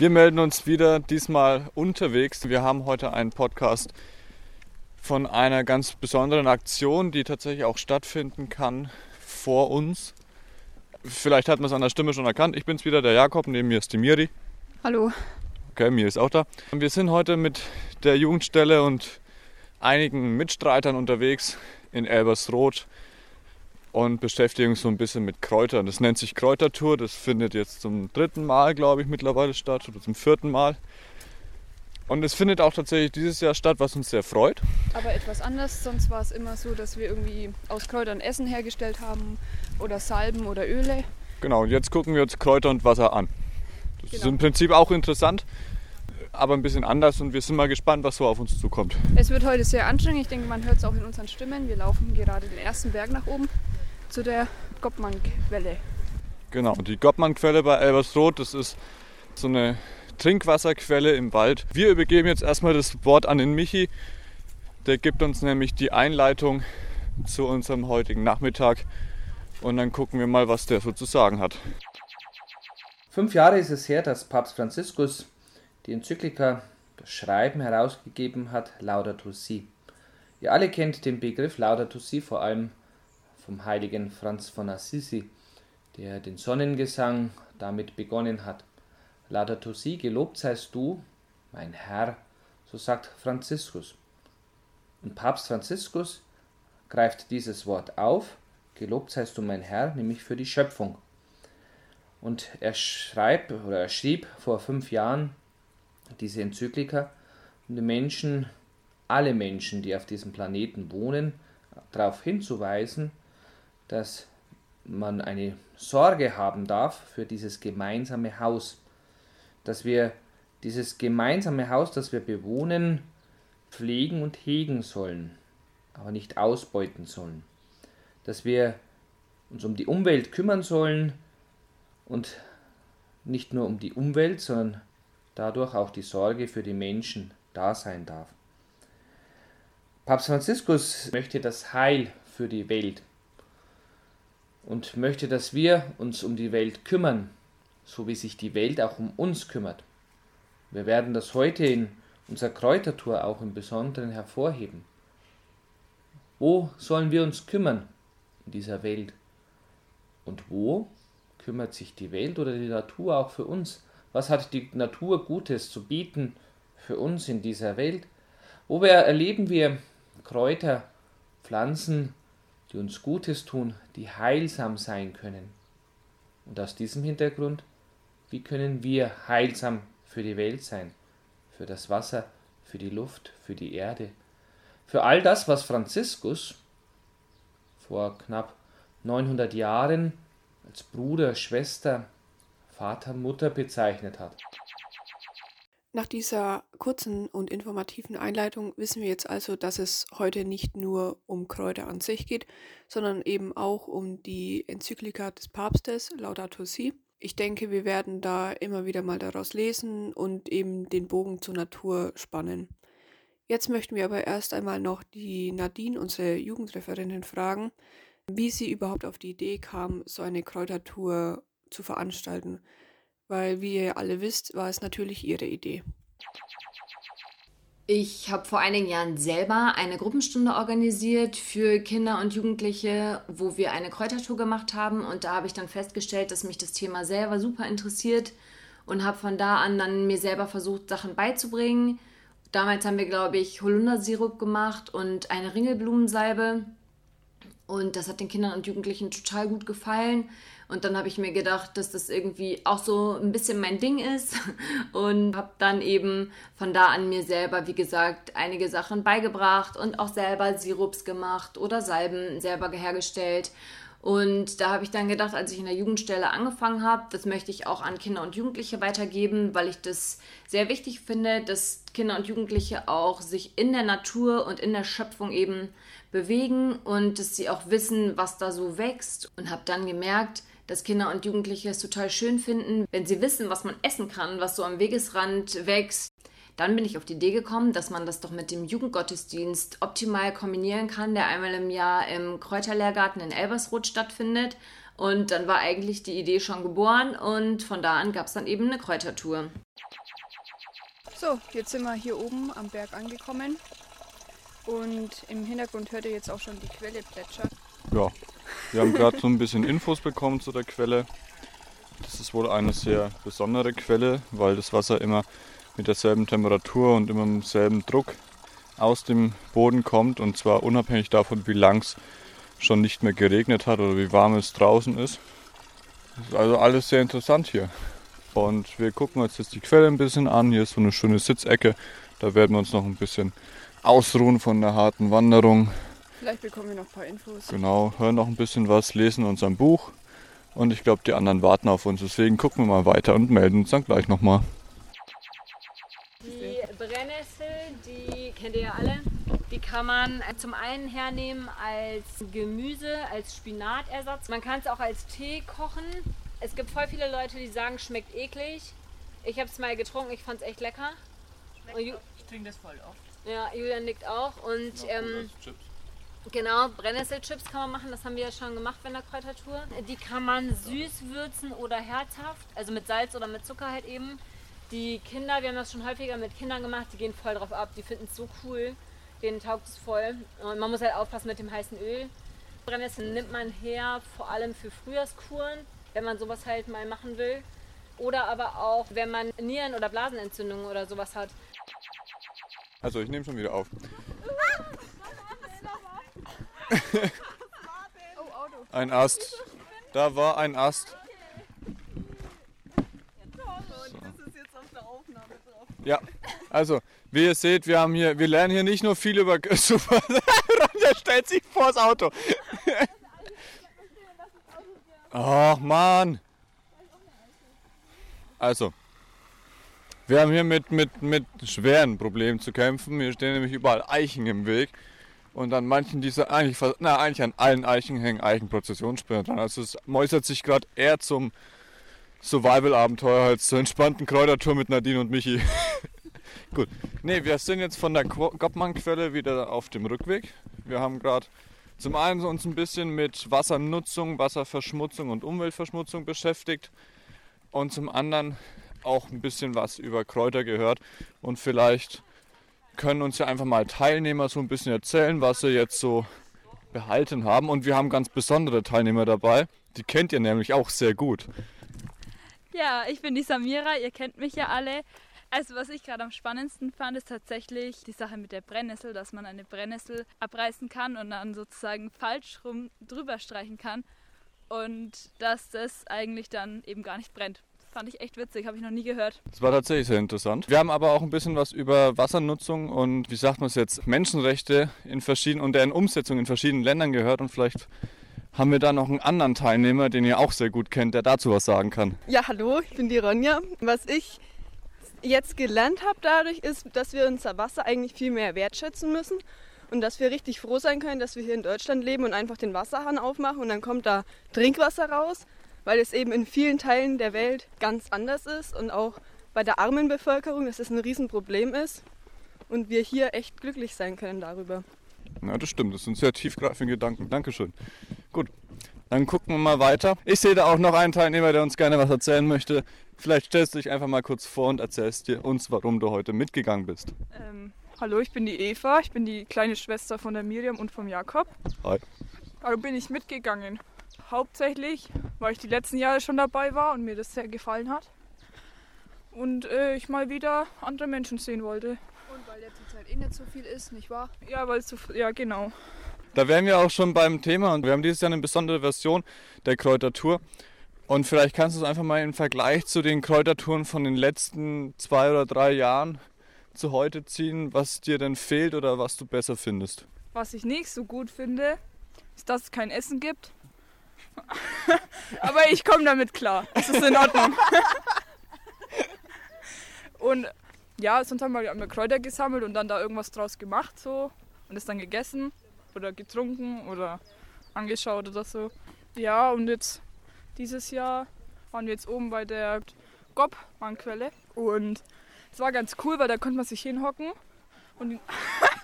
Wir melden uns wieder diesmal unterwegs. Wir haben heute einen Podcast von einer ganz besonderen Aktion, die tatsächlich auch stattfinden kann vor uns. Vielleicht hat man es an der Stimme schon erkannt. Ich bin's wieder, der Jakob. Neben mir ist die Miri. Hallo. Okay, Miri ist auch da. Wir sind heute mit der Jugendstelle und einigen Mitstreitern unterwegs in Elbersroth und beschäftigen uns so ein bisschen mit Kräutern. Das nennt sich Kräutertour. Das findet jetzt zum dritten Mal, glaube ich, mittlerweile statt oder zum vierten Mal. Und es findet auch tatsächlich dieses Jahr statt, was uns sehr freut. Aber etwas anders. Sonst war es immer so, dass wir irgendwie aus Kräutern Essen hergestellt haben oder Salben oder Öle. Genau, und jetzt gucken wir uns Kräuter und Wasser an. Das genau. ist im Prinzip auch interessant, aber ein bisschen anders und wir sind mal gespannt, was so auf uns zukommt. Es wird heute sehr anstrengend. Ich denke, man hört es auch in unseren Stimmen. Wir laufen gerade den ersten Berg nach oben zu der Goppmann-Quelle. Genau, die Goppmann-Quelle bei Elbersroth, das ist so eine Trinkwasserquelle im Wald. Wir übergeben jetzt erstmal das Wort an den Michi. Der gibt uns nämlich die Einleitung zu unserem heutigen Nachmittag und dann gucken wir mal, was der so zu sagen hat. Fünf Jahre ist es her, dass Papst Franziskus die Enzyklika, das Schreiben herausgegeben hat, Laudato Si. Ihr alle kennt den Begriff Laudato Si vor allem vom heiligen Franz von Assisi, der den Sonnengesang damit begonnen hat. Laudato si, gelobt seist du, mein Herr, so sagt Franziskus. Und Papst Franziskus greift dieses Wort auf, gelobt seist du, mein Herr, nämlich für die Schöpfung. Und er schreibt oder er schrieb vor fünf Jahren diese Enzyklika, um die Menschen, alle Menschen, die auf diesem Planeten wohnen, darauf hinzuweisen, dass man eine Sorge haben darf für dieses gemeinsame Haus, dass wir dieses gemeinsame Haus, das wir bewohnen, pflegen und hegen sollen, aber nicht ausbeuten sollen, dass wir uns um die Umwelt kümmern sollen und nicht nur um die Umwelt, sondern dadurch auch die Sorge für die Menschen da sein darf. Papst Franziskus möchte das Heil für die Welt und möchte, dass wir uns um die Welt kümmern, so wie sich die Welt auch um uns kümmert. Wir werden das heute in unserer Kräutertour auch im Besonderen hervorheben. Wo sollen wir uns kümmern in dieser Welt? Und wo kümmert sich die Welt oder die Natur auch für uns? Was hat die Natur Gutes zu bieten für uns in dieser Welt? Wo erleben wir Kräuter, Pflanzen, die uns Gutes tun, die heilsam sein können. Und aus diesem Hintergrund, wie können wir heilsam für die Welt sein, für das Wasser, für die Luft, für die Erde, für all das, was Franziskus vor knapp 900 Jahren als Bruder, Schwester, Vater, Mutter bezeichnet hat. Nach dieser kurzen und informativen Einleitung wissen wir jetzt also, dass es heute nicht nur um Kräuter an sich geht, sondern eben auch um die Enzyklika des Papstes Laudato Si. Ich denke, wir werden da immer wieder mal daraus lesen und eben den Bogen zur Natur spannen. Jetzt möchten wir aber erst einmal noch die Nadine, unsere Jugendreferentin, fragen, wie sie überhaupt auf die Idee kam, so eine Kräutertour zu veranstalten weil, wie ihr alle wisst, war es natürlich ihre Idee. Ich habe vor einigen Jahren selber eine Gruppenstunde organisiert für Kinder und Jugendliche, wo wir eine Kräutertour gemacht haben. Und da habe ich dann festgestellt, dass mich das Thema selber super interessiert und habe von da an dann mir selber versucht, Sachen beizubringen. Damals haben wir, glaube ich, Holundersirup gemacht und eine Ringelblumensalbe. Und das hat den Kindern und Jugendlichen total gut gefallen. Und dann habe ich mir gedacht, dass das irgendwie auch so ein bisschen mein Ding ist und habe dann eben von da an mir selber, wie gesagt, einige Sachen beigebracht und auch selber Sirups gemacht oder Salben selber hergestellt. Und da habe ich dann gedacht, als ich in der Jugendstelle angefangen habe, das möchte ich auch an Kinder und Jugendliche weitergeben, weil ich das sehr wichtig finde, dass Kinder und Jugendliche auch sich in der Natur und in der Schöpfung eben bewegen und dass sie auch wissen, was da so wächst. Und habe dann gemerkt, dass Kinder und Jugendliche es total schön finden, wenn sie wissen, was man essen kann, was so am Wegesrand wächst. Dann bin ich auf die Idee gekommen, dass man das doch mit dem Jugendgottesdienst optimal kombinieren kann, der einmal im Jahr im Kräuterlehrgarten in Elbersroth stattfindet. Und dann war eigentlich die Idee schon geboren und von da an gab es dann eben eine Kräutertour. So, jetzt sind wir hier oben am Berg angekommen und im Hintergrund hört ihr jetzt auch schon die Quelle plätschern. Ja, wir haben gerade so ein bisschen Infos bekommen zu der Quelle. Das ist wohl eine sehr besondere Quelle, weil das Wasser immer mit derselben Temperatur und immer mit demselben Druck aus dem Boden kommt und zwar unabhängig davon, wie lang es schon nicht mehr geregnet hat oder wie warm es draußen ist. Das ist also alles sehr interessant hier. Und wir gucken uns jetzt die Quelle ein bisschen an. Hier ist so eine schöne Sitzecke. Da werden wir uns noch ein bisschen ausruhen von der harten Wanderung. Vielleicht bekommen wir noch ein paar Infos. Genau, hören noch ein bisschen was, lesen unser Buch. Und ich glaube, die anderen warten auf uns. Deswegen gucken wir mal weiter und melden uns dann gleich nochmal. Die Brennnessel, die kennt ihr ja alle. Die kann man zum einen hernehmen als Gemüse, als Spinatersatz. Man kann es auch als Tee kochen. Es gibt voll viele Leute, die sagen, schmeckt eklig. Ich habe es mal getrunken, ich fand es echt lecker. ich trinke das voll oft. Ja, Julian nickt auch. Und ähm, genau, Brennnesselchips kann man machen. Das haben wir ja schon gemacht bei der Kräutertour. Die kann man süß würzen oder herzhaft, also mit Salz oder mit Zucker halt eben. Die Kinder, wir haben das schon häufiger mit Kindern gemacht, die gehen voll drauf ab. Die finden es so cool. Denen taugt es voll. Und man muss halt aufpassen mit dem heißen Öl. Brennnessel nimmt man her, vor allem für Frühjahrskuren, wenn man sowas halt mal machen will. Oder aber auch, wenn man Nieren- oder Blasenentzündungen oder sowas hat. Also, ich nehme schon wieder auf. ein Ast. Da war ein Ast. Ja, also, wie ihr seht, wir haben hier, wir lernen hier nicht nur viel über Super. Ronja stellt sich vors Auto. Ach Mann. Also, wir haben hier mit, mit, mit schweren Problemen zu kämpfen. Hier stehen nämlich überall Eichen im Weg. Und an manchen dieser, eigentlich, na, eigentlich an allen Eichen hängen Eichenprozessionssperren dran. Also es mäusert sich gerade eher zum Survival-Abenteuer als zur entspannten Kräutertour mit Nadine und Michi. Gut. Ne, wir sind jetzt von der Goppmann-Quelle wieder auf dem Rückweg. Wir haben gerade zum einen uns ein bisschen mit Wassernutzung, Wasserverschmutzung und Umweltverschmutzung beschäftigt und zum anderen auch ein bisschen was über Kräuter gehört und vielleicht können uns ja einfach mal Teilnehmer so ein bisschen erzählen, was sie jetzt so behalten haben und wir haben ganz besondere Teilnehmer dabei. Die kennt ihr nämlich auch sehr gut. Ja, ich bin die Samira, ihr kennt mich ja alle. Also was ich gerade am spannendsten fand, ist tatsächlich die Sache mit der Brennnessel, dass man eine Brennnessel abreißen kann und dann sozusagen falsch rum drüber streichen kann und dass das eigentlich dann eben gar nicht brennt. Fand ich echt witzig, habe ich noch nie gehört. Das war tatsächlich sehr interessant. Wir haben aber auch ein bisschen was über Wassernutzung und wie sagt man es jetzt, Menschenrechte in verschiedenen und deren Umsetzung in verschiedenen Ländern gehört und vielleicht haben wir da noch einen anderen Teilnehmer, den ihr auch sehr gut kennt, der dazu was sagen kann. Ja, hallo, ich bin die Ronja. Was ich jetzt gelernt habe dadurch ist, dass wir unser Wasser eigentlich viel mehr wertschätzen müssen und dass wir richtig froh sein können, dass wir hier in Deutschland leben und einfach den Wasserhahn aufmachen und dann kommt da Trinkwasser raus weil es eben in vielen Teilen der Welt ganz anders ist und auch bei der armen Bevölkerung, dass es ein Riesenproblem ist und wir hier echt glücklich sein können darüber. Ja, das stimmt. Das sind sehr tiefgreifende Gedanken. Dankeschön. Gut, dann gucken wir mal weiter. Ich sehe da auch noch einen Teilnehmer, der uns gerne was erzählen möchte. Vielleicht stellst du dich einfach mal kurz vor und erzählst dir uns, warum du heute mitgegangen bist. Ähm, hallo, ich bin die Eva. Ich bin die kleine Schwester von der Miriam und vom Jakob. Hi. Warum bin ich mitgegangen? Hauptsächlich, weil ich die letzten Jahre schon dabei war und mir das sehr gefallen hat. Und äh, ich mal wieder andere Menschen sehen wollte. Und weil der zurzeit eh nicht so viel ist, nicht wahr? Ja, weil es so, ja genau. Da wären wir auch schon beim Thema und wir haben dieses Jahr eine besondere Version der Kräutertour. Und vielleicht kannst du es einfach mal im Vergleich zu den Kräutertouren von den letzten zwei oder drei Jahren zu heute ziehen, was dir denn fehlt oder was du besser findest. Was ich nicht so gut finde, ist, dass es kein Essen gibt. Aber ich komme damit klar. Es ist in Ordnung. und ja, sonst haben wir Kräuter gesammelt und dann da irgendwas draus gemacht so und es dann gegessen oder getrunken oder angeschaut oder so. Ja, und jetzt dieses Jahr waren wir jetzt oben bei der Gob-Quelle und es war ganz cool, weil da konnte man sich hinhocken und die,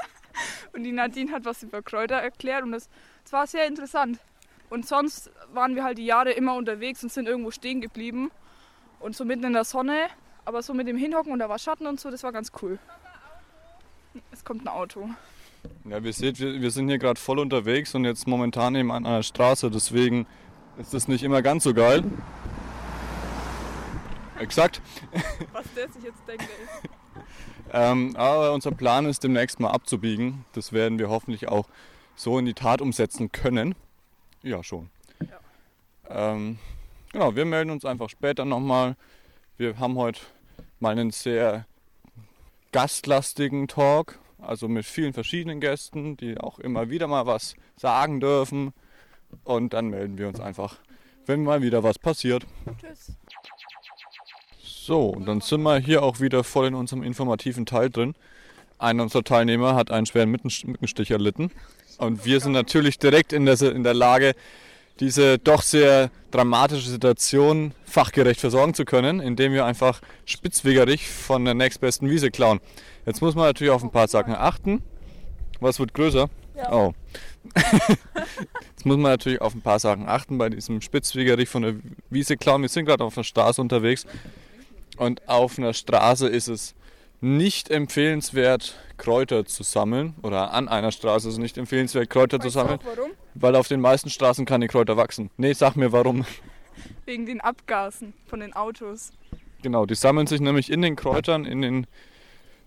und die Nadine hat was über Kräuter erklärt und es war sehr interessant. Und sonst waren wir halt die Jahre immer unterwegs und sind irgendwo stehen geblieben. Und so mitten in der Sonne Aber so mit dem Hinhocken und da war Schatten und so, das war ganz cool. Es kommt ein Auto. Ja, wir seht, wir, wir sind hier gerade voll unterwegs und jetzt momentan eben an einer Straße, deswegen ist das nicht immer ganz so geil. Exakt. Was der sich jetzt denkt. Ähm, aber unser Plan ist demnächst mal abzubiegen. Das werden wir hoffentlich auch so in die Tat umsetzen können. Ja, schon. Ähm, genau, wir melden uns einfach später nochmal. Wir haben heute mal einen sehr gastlastigen Talk, also mit vielen verschiedenen Gästen, die auch immer wieder mal was sagen dürfen. Und dann melden wir uns einfach, wenn mal wieder was passiert. Tschüss. So, und dann sind wir hier auch wieder voll in unserem informativen Teil drin. Einer unserer Teilnehmer hat einen schweren Mückenstich erlitten. Und wir sind natürlich direkt in der, in der Lage, diese doch sehr dramatische Situation fachgerecht versorgen zu können, indem wir einfach spitzwegerig von der nächstbesten Wiese klauen. Jetzt muss man natürlich auf ein paar Sachen achten. Was wird größer? Oh. Jetzt muss man natürlich auf ein paar Sachen achten bei diesem Spitzwegerich von der Wiese klauen. Wir sind gerade auf der Straße unterwegs und auf einer Straße ist es nicht empfehlenswert, Kräuter zu sammeln. Oder an einer Straße ist es nicht empfehlenswert, Kräuter zu Weißt du sammeln. auch warum? Weil auf den meisten Straßen keine Kräuter wachsen. Nee, sag mir warum. Wegen den Abgasen von den Autos. Genau, die sammeln sich nämlich in den Kräutern, in den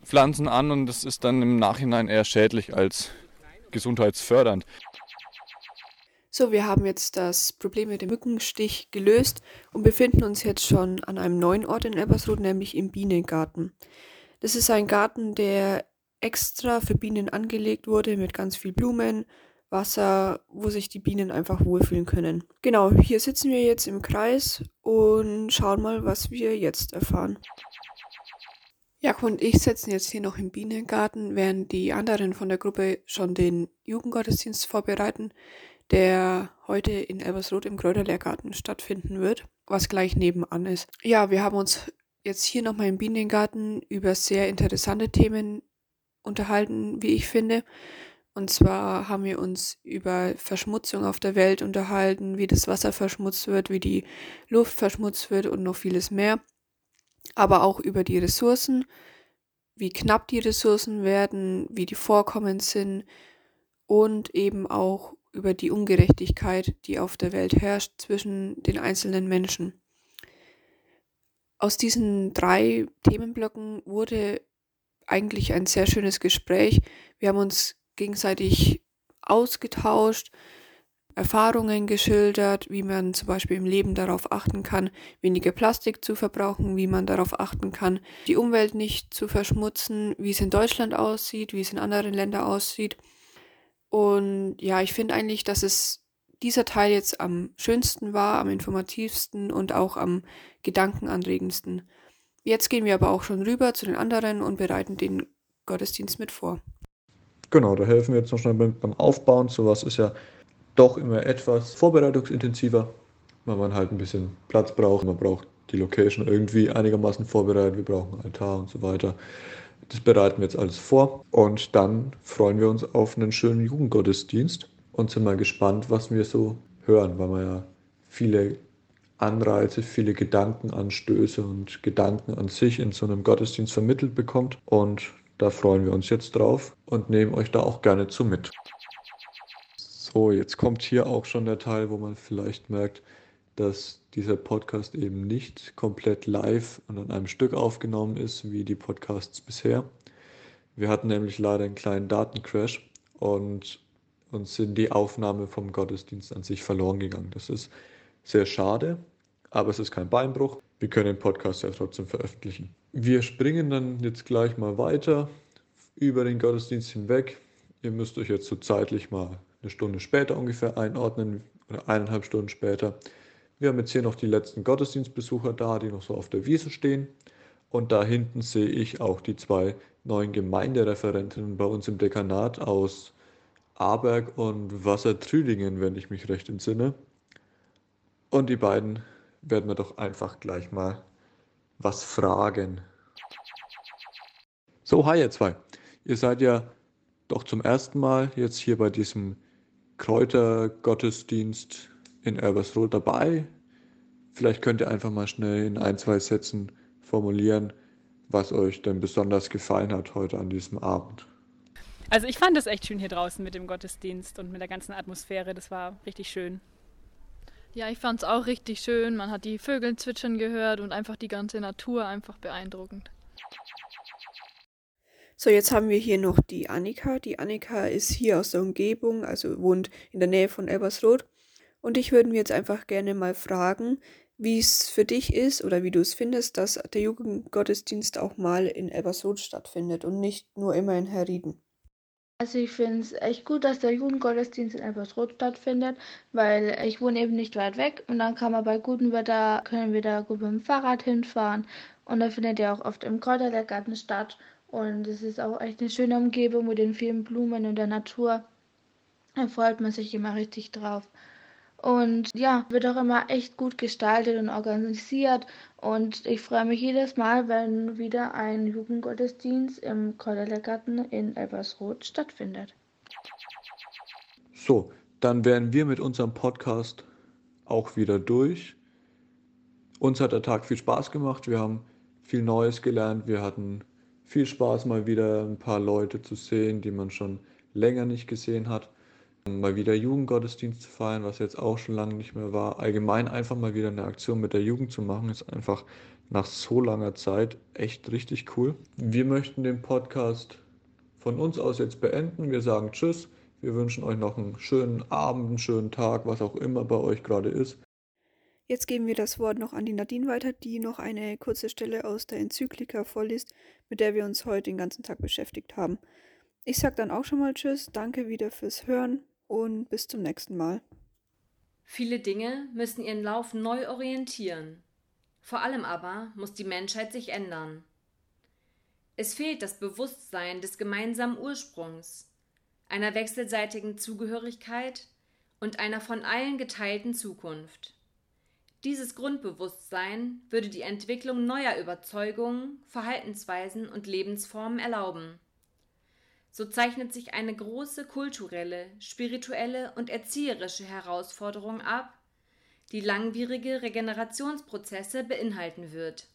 Pflanzen an und das ist dann im Nachhinein eher schädlich als gesundheitsfördernd. So, wir haben jetzt das Problem mit dem Mückenstich gelöst und befinden uns jetzt schon an einem neuen Ort in Elbersroth, nämlich im Bienengarten. Das ist ein Garten, der extra für Bienen angelegt wurde mit ganz viel Blumen, Wasser, wo sich die Bienen einfach wohlfühlen können. Genau, hier sitzen wir jetzt im Kreis und schauen mal, was wir jetzt erfahren. Jakob und ich sitzen jetzt hier noch im Bienengarten, während die anderen von der Gruppe schon den Jugendgottesdienst vorbereiten, der heute in Elbersroth im Kräuterlehrgarten stattfinden wird, was gleich nebenan ist. Ja, wir haben uns jetzt hier nochmal im Bienengarten über sehr interessante Themen unterhalten, wie ich finde. Und zwar haben wir uns über Verschmutzung auf der Welt unterhalten, wie das Wasser verschmutzt wird, wie die Luft verschmutzt wird und noch vieles mehr. Aber auch über die Ressourcen, wie knapp die Ressourcen werden, wie die Vorkommen sind und eben auch über die Ungerechtigkeit, die auf der Welt herrscht zwischen den einzelnen Menschen. Aus diesen drei Themenblöcken wurde eigentlich ein sehr schönes Gespräch. Wir haben uns gegenseitig ausgetauscht, Erfahrungen geschildert, wie man zum Beispiel im Leben darauf achten kann, weniger Plastik zu verbrauchen, wie man darauf achten kann, die Umwelt nicht zu verschmutzen, wie es in Deutschland aussieht, wie es in anderen Ländern aussieht. Und ja, ich finde eigentlich, dass es dieser Teil jetzt am schönsten war, am informativsten und auch am gedankenanregendsten. Jetzt gehen wir aber auch schon rüber zu den anderen und bereiten den Gottesdienst mit vor. Genau, da helfen wir jetzt noch schnell beim, Aufbauen. Sowas ist ja doch immer etwas vorbereitungsintensiver, weil man halt ein bisschen Platz braucht. Man braucht die Location irgendwie einigermaßen vorbereitet. Wir brauchen einen Altar und so weiter. Das bereiten wir jetzt alles vor und dann freuen wir uns auf einen schönen Jugendgottesdienst und sind mal gespannt, was wir so hören, weil man ja viele Anreize, viele Gedankenanstöße und Gedanken an sich in so einem Gottesdienst vermittelt bekommt. Und da freuen wir uns jetzt drauf und nehmen euch da auch gerne zu mit. So, jetzt kommt hier auch schon der Teil, wo man vielleicht merkt, dass dieser Podcast eben nicht komplett live und an einem Stück aufgenommen ist, wie die Podcasts bisher. Wir hatten nämlich leider einen kleinen Datencrash und uns sind die Aufnahme vom Gottesdienst an sich verloren gegangen. Das ist sehr schade, aber es ist kein Beinbruch. Wir können den Podcast ja trotzdem veröffentlichen. Wir springen dann jetzt gleich mal weiter über den Gottesdienst hinweg. Ihr müsst euch jetzt so zeitlich mal eine Stunde später ungefähr einordnen oder eineinhalb Stunden später. Wir haben jetzt hier noch die letzten Gottesdienstbesucher da, die noch so auf der Wiese stehen. Und da hinten sehe ich auch die zwei neuen Gemeindereferentinnen bei uns im Dekanat aus Aberg und Wassertrüdingen, wenn ich mich recht entsinne. Und die beiden werden wir doch einfach gleich mal was fragen. So, hi ihr zwei. Ihr seid ja doch zum ersten Mal jetzt hier bei diesem Kräutergottesdienst in Elbersroth dabei. Vielleicht könnt ihr einfach mal schnell in ein, zwei Sätzen formulieren, was euch denn besonders gefallen hat heute an diesem Abend. Also ich fand es echt schön hier draußen mit dem Gottesdienst und mit der ganzen Atmosphäre. Das war richtig schön. Ja, ich fand es auch richtig schön. Man hat die Vögel zwitschern gehört und einfach die ganze Natur einfach beeindruckend. So, jetzt haben wir hier noch die Annika. Die Annika ist hier aus der Umgebung, also wohnt in der Nähe von Elbersroth. Und ich würde mir jetzt einfach gerne mal fragen, wie es für dich ist oder wie du es findest, dass der Jugendgottesdienst auch mal in Elbersroth stattfindet und nicht nur immer in Herrieden. Also ich finde es echt gut, dass der Jugendgottesdienst in Elbersroth stattfindet, weil ich wohne eben nicht weit weg und dann kann man bei gutem Wetter, können wir da gut mit dem Fahrrad hinfahren und da findet ja auch oft im Kräutergarten statt und es ist auch echt eine schöne Umgebung mit den vielen Blumen und der Natur. Da freut man sich immer richtig drauf. Und ja, wird auch immer echt gut gestaltet und organisiert. Und ich freue mich jedes Mal, wenn wieder ein Jugendgottesdienst im Kordellergarten in Elbersroth stattfindet. So, dann wären wir mit unserem Podcast auch wieder durch. Uns hat der Tag viel Spaß gemacht. Wir haben viel Neues gelernt. Wir hatten viel Spaß, mal wieder ein paar Leute zu sehen, die man schon länger nicht gesehen hat mal wieder Jugendgottesdienst zu feiern, was jetzt auch schon lange nicht mehr war. Allgemein einfach mal wieder eine Aktion mit der Jugend zu machen, ist einfach nach so langer Zeit echt richtig cool. Wir möchten den Podcast von uns aus jetzt beenden. Wir sagen Tschüss. Wir wünschen euch noch einen schönen Abend, einen schönen Tag, was auch immer bei euch gerade ist. Jetzt geben wir das Wort noch an die Nadine weiter, die noch eine kurze Stelle aus der Enzyklika vorliest, mit der wir uns heute den ganzen Tag beschäftigt haben. Ich sage dann auch schon mal Tschüss, danke wieder fürs Hören und bis zum nächsten Mal. Viele Dinge müssen ihren Lauf neu orientieren. Vor allem aber muss die Menschheit sich ändern. Es fehlt das Bewusstsein des gemeinsamen Ursprungs, einer wechselseitigen Zugehörigkeit und einer von allen geteilten Zukunft. Dieses Grundbewusstsein würde die Entwicklung neuer Überzeugungen, Verhaltensweisen und Lebensformen erlauben so zeichnet sich eine große kulturelle, spirituelle und erzieherische Herausforderung ab, die langwierige Regenerationsprozesse beinhalten wird.